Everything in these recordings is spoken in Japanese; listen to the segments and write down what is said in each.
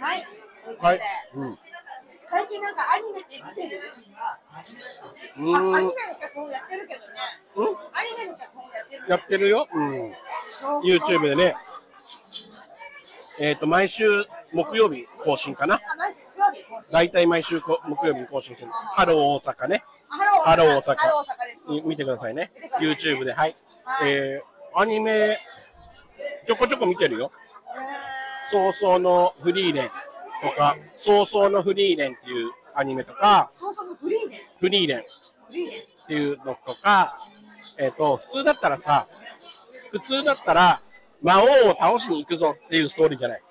はい。はいで、。うん。最近なんかアニメって見てる？うあアニメのーん。脚本やってるけどね。うん？アニメの脚本やってるやってるよ。うん。YouTube でね。えっ、と、毎週木曜日更新かな。大体毎週こ木曜日に更新してる。ハロー大阪ね。ハロー大阪ハロー大阪です。見てくださいねいね。YouTube で。はい。はいえー、アニメ、ちょこちょこ見てるよ。えー早々のフリーレンとか、早々のフリーレンっていうアニメとか、そうそう、フリーで。フリーレンっ。ていうのとか、えっ、と、普通だったらさ、普通だったら、魔王を倒しに行くぞっていうストーリーじゃない。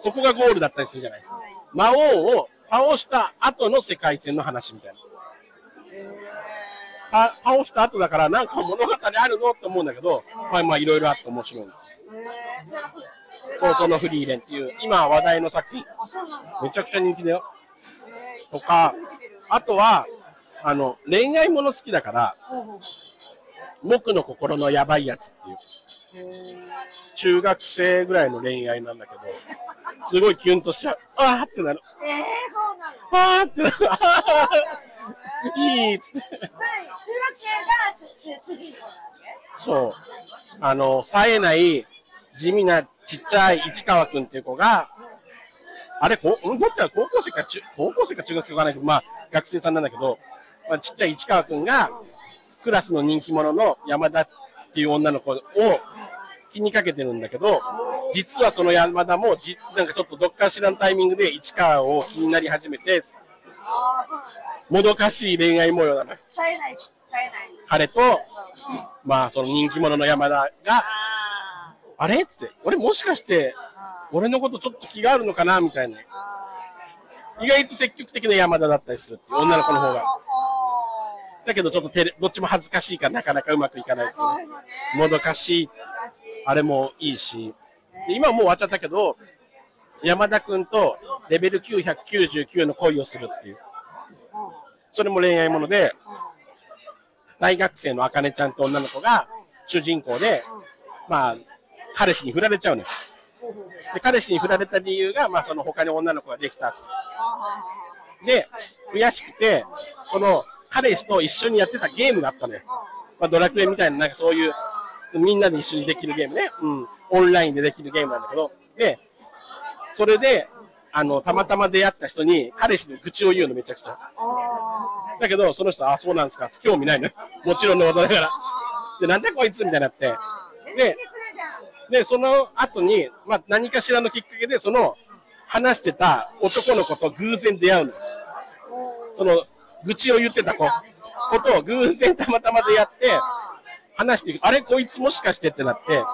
そこがゴールだったりするじゃない。魔王を倒した後の世界線の話みたいな。た倒した後だからなんか物語あるのって思うんだけど、まあまあいろいろあって面白いんです。えー、それが早々のフリーレンっていう、今話題の作品。めちゃくちゃ人気だよ。えーとかあとは、あの、恋愛もの好きだから、僕の心のやばいやつっていう、中学生ぐらいの恋愛なんだけど、すごいキュンとしちゃう。あーってなる。えー、そうなの。あーってなる。いいっつって。中学生が主主人公なわけ？そう。あの、冴えない、地味なちっちゃい市川くんっていう子が、あれ、こっちは高校生か中、高校生か中学生かわかんないけど、まあ、学生さんなんだけど、まあ、ちっちゃい市川くんが、クラスの人気者の山田っていう女の子を気にかけてるんだけど、実はその山田もじ、なんかちょっとどっかしらのタイミングで市川を気になり始めて。もどかしい恋愛模様なのよ。冴えない、冴えない。彼と、まあ、その人気者の山田が、ああれ？っつって、俺もしかして、俺のことちょっと気があるのかな？みたいな。意外と積極的な山田だったりするっていう、女の子の方が。あだけどちょっと照れどっちも恥ずかしいからなかなかうまくいかない。ーですよね。もどかしい、あれもいいし。で今はもう終わっちゃったけど、山田くんとレベル999の恋をするっていう。それも恋愛もので、大学生のあかねちゃんと女の子が主人公で、まあ、彼氏に振られちゃうのよ。で、彼氏に振られた理由が、まあ、その他に女の子ができたっつってで、悔しくて、その彼氏と一緒にやってたゲームがあったのよ。まあ、ドラクエみたいな、なんかそういう、みんなで一緒にできるゲームね。うん。オンラインでできるゲームなんだけど、で、それで、あの、たまたま出会った人に、彼氏の愚痴を言うのめちゃくちゃ。だけど、その人、あ、そうなんですか、興味ないのよ。もちろんのことだから。で、なんだこいつみたいになって。で、で、その後に、まあ、何かしらのきっかけで、その、話してた男の子と偶然出会うの。その、愚痴を言ってた子、ことを偶然たまたま出会って、話していく、あれ、こいつもしかしてってなって、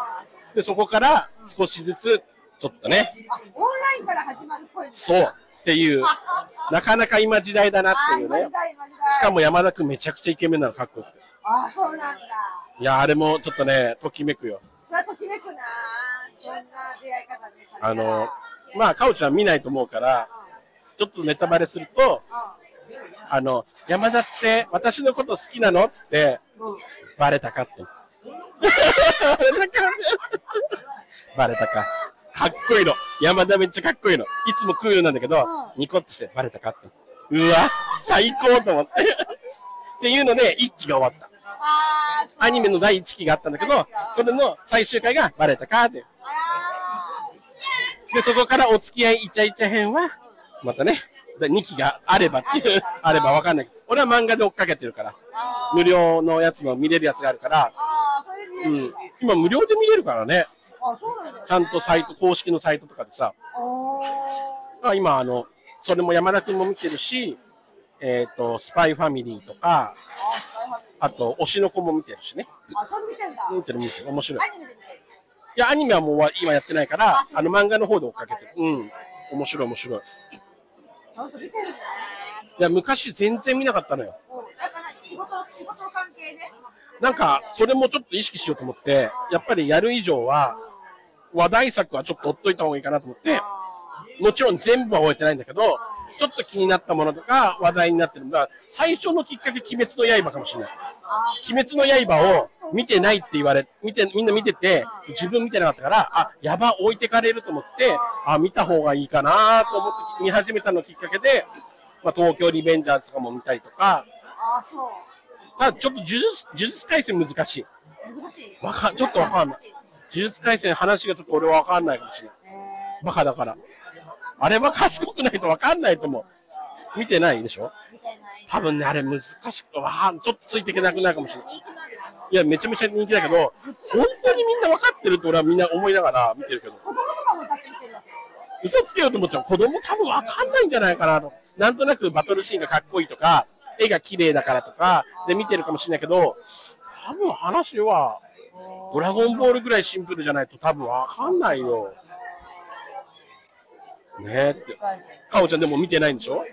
で、そこから少しずつ、ちょっとね、あ、オンラインから始まる声そうっていう、なかなか今時代だなっていうね。しかも山田くんめちゃくちゃイケメンなの、かっこよくて。あーそうなんだ。いや、あれもちょっとね、ときめくよ。それはときめくなそんな出会い方ねあの、まあ、かおちゃん見ないと思うから、ちょっとネタバレすると、あの、山田って私のこと好きなのつって、バレたかって。バレたかバレたか。かっこいいの。山田めっちゃかっこいいの。いつもクールなんだけど、ニコッとしてバレたかって。うわ、最高と思って。っていうので、一期が終わった。アニメの第一期があったんだけど、それの最終回がバレたかって。あで、そこからお付き合いイチャイチャ編は、またね、2期があればっていう、あればわかんない。俺は漫画で追っかけてるから、あ無料のやつも見れるやつがあるから、うん。今無料で見れるからね、ちゃんとサイト、公式のサイトとかでさ、あ今あの、それも山田くんも見てるし、えっ、と、スパイファミリーとか、あと、推しの子も見てるしね。あちゃんと見てんだ見てる見てる。面白い。アニメで見てるいや、アニメはもう今やってないからあ、の漫画の方で追っかけてる。うん。面白い面白い。ちゃんと見てるねいや、昔全然見なかったのよ。仕事仕事の関係でなんか、それもちょっと意識しようと思って、やっぱりやる以上は、話題作はちょっと追っといた方がいいかなと思って、もちろん全部は終えてないんだけど、ちょっと気になったものとか話題になってるのが、最初のきっかけ、鬼滅の刃かもしれない。鬼滅の刃を見てないって言われ、見て、みんな見てて、自分見てなかったから、あ、やば、置いてかれると思って、あ、見た方がいいかなと思って見始めたのきっかけで、まあ、東京リベンジャーズとかも見たりとか、ああ、そう。ただちょっと呪術、呪術回戦難しい。難しい。わかんちょっとわかんない呪術回戦話がちょっと俺はわかんないかもしれない。えバカだから。あれは賢くないとわかんないと思う。見てないでしょ？多分ね、あれ難しく、わあちょっとついていけなくなるかもしれない。いや、めちゃめちゃ人気だけど、本当にみんな分かってると俺はみんな思いながら見てるけど、嘘つけようと思っちゃう。子供多分分かんないんじゃないかなと。なんとなくバトルシーンがかっこいいとか、絵が綺麗だからとか、で見てるかもしれないけど、多分話は、ドラゴンボールぐらいシンプルじゃないと多分分かんないよ。ねえって。かおちゃんでも見てないんでしょ？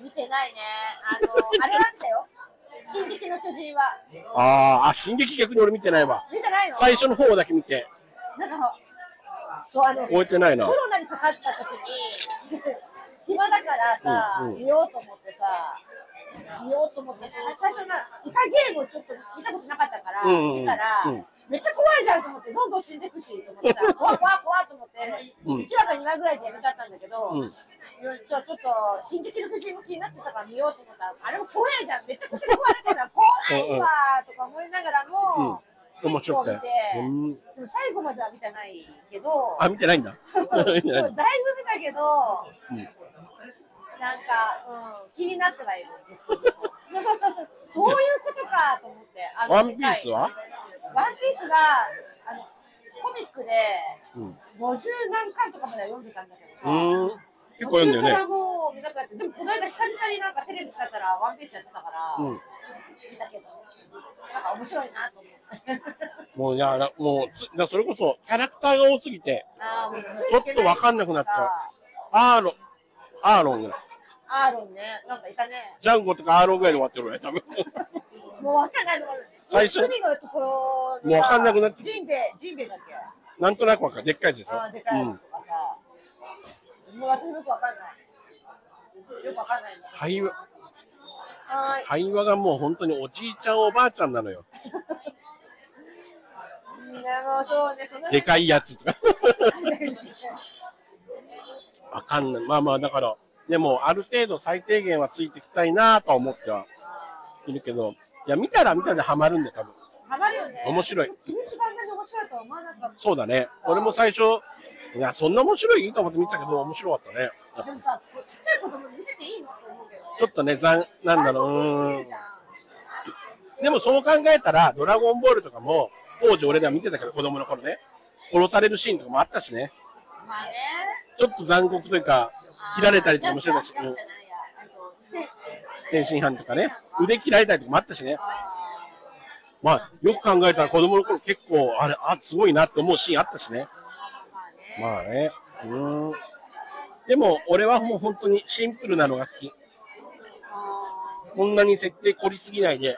見てないね。あの、あれなんだよ。進撃の巨人は。あーあ、進撃逆に俺見てないわ。見てないの？最初の方だけ見て、なんか、そう、あの、終えてないなコ。ロナにかかった時に、暇だからさ、うんうん見ようと思ってさ、見ようと思ってさ、最初な、イカゲームをちょっと見たことなかったから、うんうんうん見たら、うんめっちゃ怖いじゃんと思って、どんどん死んでくし、と思ってさ、怖い怖い怖いと思って、うん。1話か2話ぐらいでやめちゃったんだけど、うん。じゃあちょっと、進撃の巨人も気になってたから見ようと思った。ら、あれも怖いじゃん、めちゃくちゃ怖いから、怖いわーとか思いながらも、うん面白くて。でも最後までは見てないけど、あ、見てないんだ。だいぶ見たけど、うん。なんか、うん、気になってはいる。そういうことかと思って。ワンピースは？ワンピースが、あの、コミックで、うん。50何巻とかまでは読んでたんだけどさ。うーん。結構読んだよね。もう見なくなって、でもこの間久々になんかテレビ使ったらワンピースやってたから、うん。見たけど、なんか面白いなと思って。もう、いや、なもうつ、それこそ、キャラクターが多すぎて、ちょっとわかんなくなったアーロン、アーロンぐらい。アーロンね、なんかいたね。ジャンゴとかアーロンぐらいで終わってる俺、多分。もうわかんない。最初海のとこうわかんなくなってジンベエ、ジンベエだっけ？なんとなくわかる。でっかいやつでしょ？でかいやつとかさ、もう私よくわかんない。よくわかんないんだ。会話、はーい。会話がもう本当におじいちゃんおばあちゃんなのよ。みんなもうそうね、そのでかいやつとか。わかんない。まあまあ、だから、でも、ある程度最低限はついていきたいなとは思ってはいるけど、いや、見たら見たでハマるんだよ、多分。ハマるよね。面白い面白いとは思わなかった。そうだね。俺も最初、いや、そんな面白いと思って見てたけど、面白かったね。でもさ、こうちっちゃい子供に見せていいのって思うけどね。ちょっとね、残、なんだろう、でもそう考えたら、ドラゴンボールとかも、当時俺ら見てたけど、子供の頃ね、殺されるシーンとかもあったしね、まあね。ちょっと残酷というか、切られたりとかもしてたし、うん天津飯とかね、腕切られたりとかもあったしね。あまあ、よく考えたら子供の頃結構、あれ、あ、すごいなって思うシーンあったしね。ーまあね。うーん。でも、俺はもう本当にシンプルなのが好き。あこんなに設定凝りすぎないで、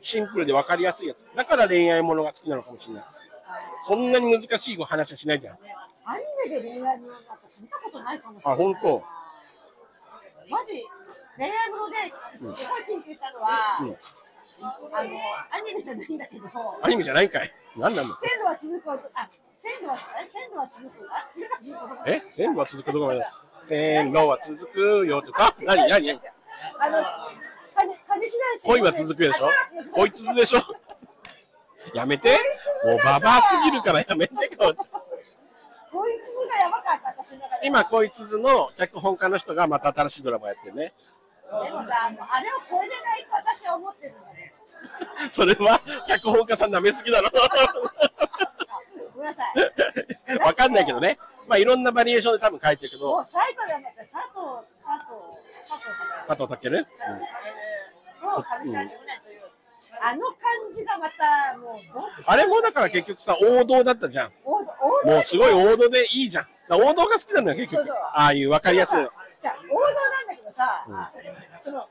シンプルで分かりやすいやつ。だから恋愛ものが好きなのかもしれない。そんなに難しい話はしないじゃん。ーアニメで恋愛ものなんか見たことないかもしれない。あ本当マジ恋愛ものですごい研究したのは、うんあのアニメじゃないんだけど、アニメじゃないんかい。何なんだ？線路は続くあ線路はえ線路は続くあ線路は続くえ？線路は続くとこまで。線路は続くよって。か何？何？何？あの金金次第恋は続くでしょ？恋つ続でしょ？やめて。もうババアすぎるからやめてここいつがやばかった私の中で今恋続の脚本家の人がまた新しいドラマやってるねでもさあれを超えれないと私は思ってるのね。それは脚本家さん舐めすぎだろ。ごめんなさい。わかんないけどね。まあいろんなバリエーションで多分書いてるけど。もう最後でまた佐藤佐藤佐藤加藤健？ね、の上白石宗というあの感じがまたもうあれもだから結局さ王道だったじゃん。王道王道もうすごい王道でいいじゃん。だから王道が好きなのよ結局。そうそう。ああいう分かりやすいの。じゃあ王道さ、その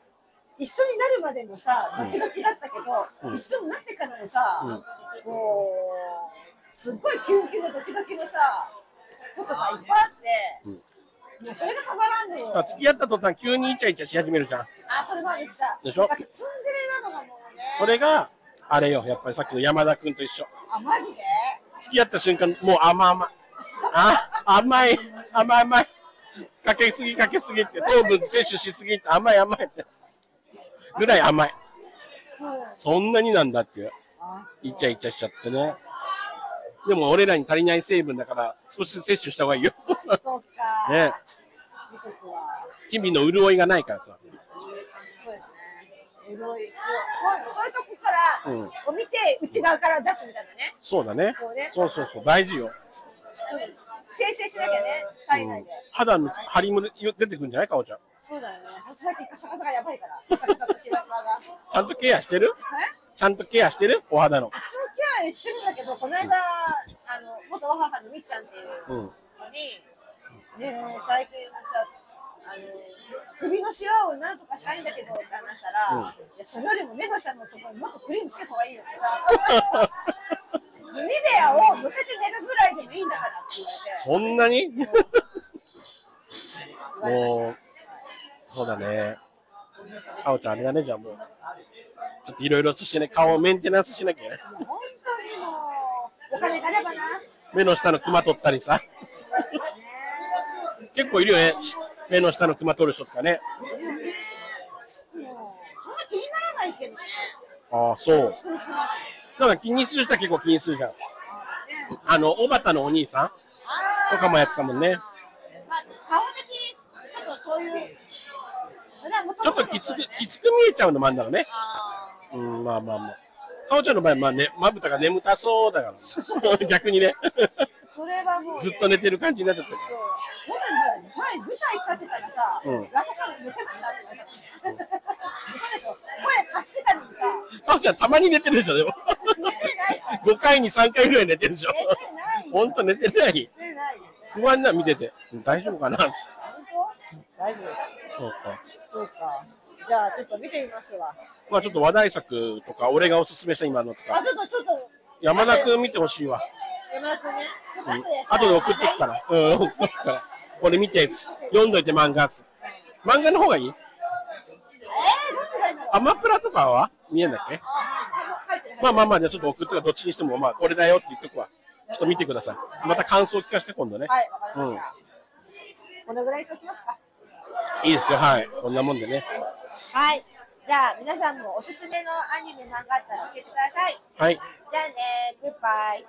一緒になるまでもさドキドキだったけど、うん。一緒になってからもさ、うん。こうすっごいキュンキュンのドキドキのさことがいっぱいあって、うん。もうそれがたまらんのよ。付き合った途端急にイチャイチャし始めるじゃん。あそれもあるしさ。でしょ？ツンデレなのがもうね。それがあれよ、やっぱりさっきの山田君と一緒。あ、マジで？付き合った瞬間、もう甘々。あ、甘い、甘い甘い。かけすぎかけすぎって、糖分摂取しすぎって、甘い甘いって。ぐらい甘い。そんなになんだっていイチャイチャしちゃってね。でも俺らに足りない成分だから、少し摂取した方がいいよ。ね。日々の潤いがないからさ。そうですね。潤い、そう、いうとこから、うんを見て、内側から出すみたいなね。そうだねそうね。そうそうそう、大事よ。そう生成しなきゃね、体内で。肌の張りも出てくるんじゃない？かおちゃん。そうだよね。ほんとさっきカサカサがやばいから。カサカサとシワシワが。ちゃんとケアしてる？え？ちゃんとケアしてる？お肌の。一応ケアしてるんだけど、この間、あの、元母のみっちゃんっていううん。のに、ねえ、最近さ、あの、首のシワをなんとかしたいんだけどって話したら、うんいやそれよりも目の下のところにもっとクリームつけた方がいいよってさ、ニベアを乗せて寝るぐらいでもいいんだからって言われて。そんなに？もう、そうだね。かおちゃんあれだね、じゃあもう。ちょっといろいろとしてね、顔をメンテナンスしなきゃね。本当にもう、お金があればな。ね目の下のクマ取ったりさ。結構いるよね。目の下のクマ取る人とかね。えもうそんな気にならないけどね。ああ、そう。人の気まなんか気にする人は結構気にするじゃん。ねあの、小畑のお兄さんとかもやってたもんね。まあ、顔的にちょっとそういう、それはもちょっときつく、きつく見えちゃうのもあるんだろうね。あうん、まあまあまあ。かおちゃんの場合、まあね、まぶたが眠たそうだから。逆にね。ーそれはもう、ね、ずっと寝てる感じになっちゃってる。そう。前舞台立ってたらさ、うん私さん寝てましたって言われた。嘘でしょ声貸してたのにさ、かおちゃんたまに寝てるでしょ、でも。寝てない。5回に3回ぐらい寝てるでしょ。寝てない。ほんと寝てない。寝てないよね。不安な見てて。大丈夫かな？本当？大丈夫です。そうか。そうか。じゃあちょっと見てみますわ。まあちょっと話題作とか、俺がおすすめした今のとあ、か、ちょっとちょっと。山田くん見てほしいわ。山田君ね。ちょっとうん後でで送ってくから。うん、送ってくから。これ見て、読んどいて漫画っす。漫画の方がいい？アマプラとかは？見えんだっけ？まあまあまあ、じゃあちょっと送ってくどっちにしても、まあ、これだよって言っとくわ。ちょっと見てください。また感想を聞かせて今度ね。はい、わかりまうんした。このぐらいときますか。いいですよ、はい。こんなもんでね。はい。じゃあ、皆さんもおすすめのアニメ漫画あったら教えてください。はい。じゃあね、グッバイ。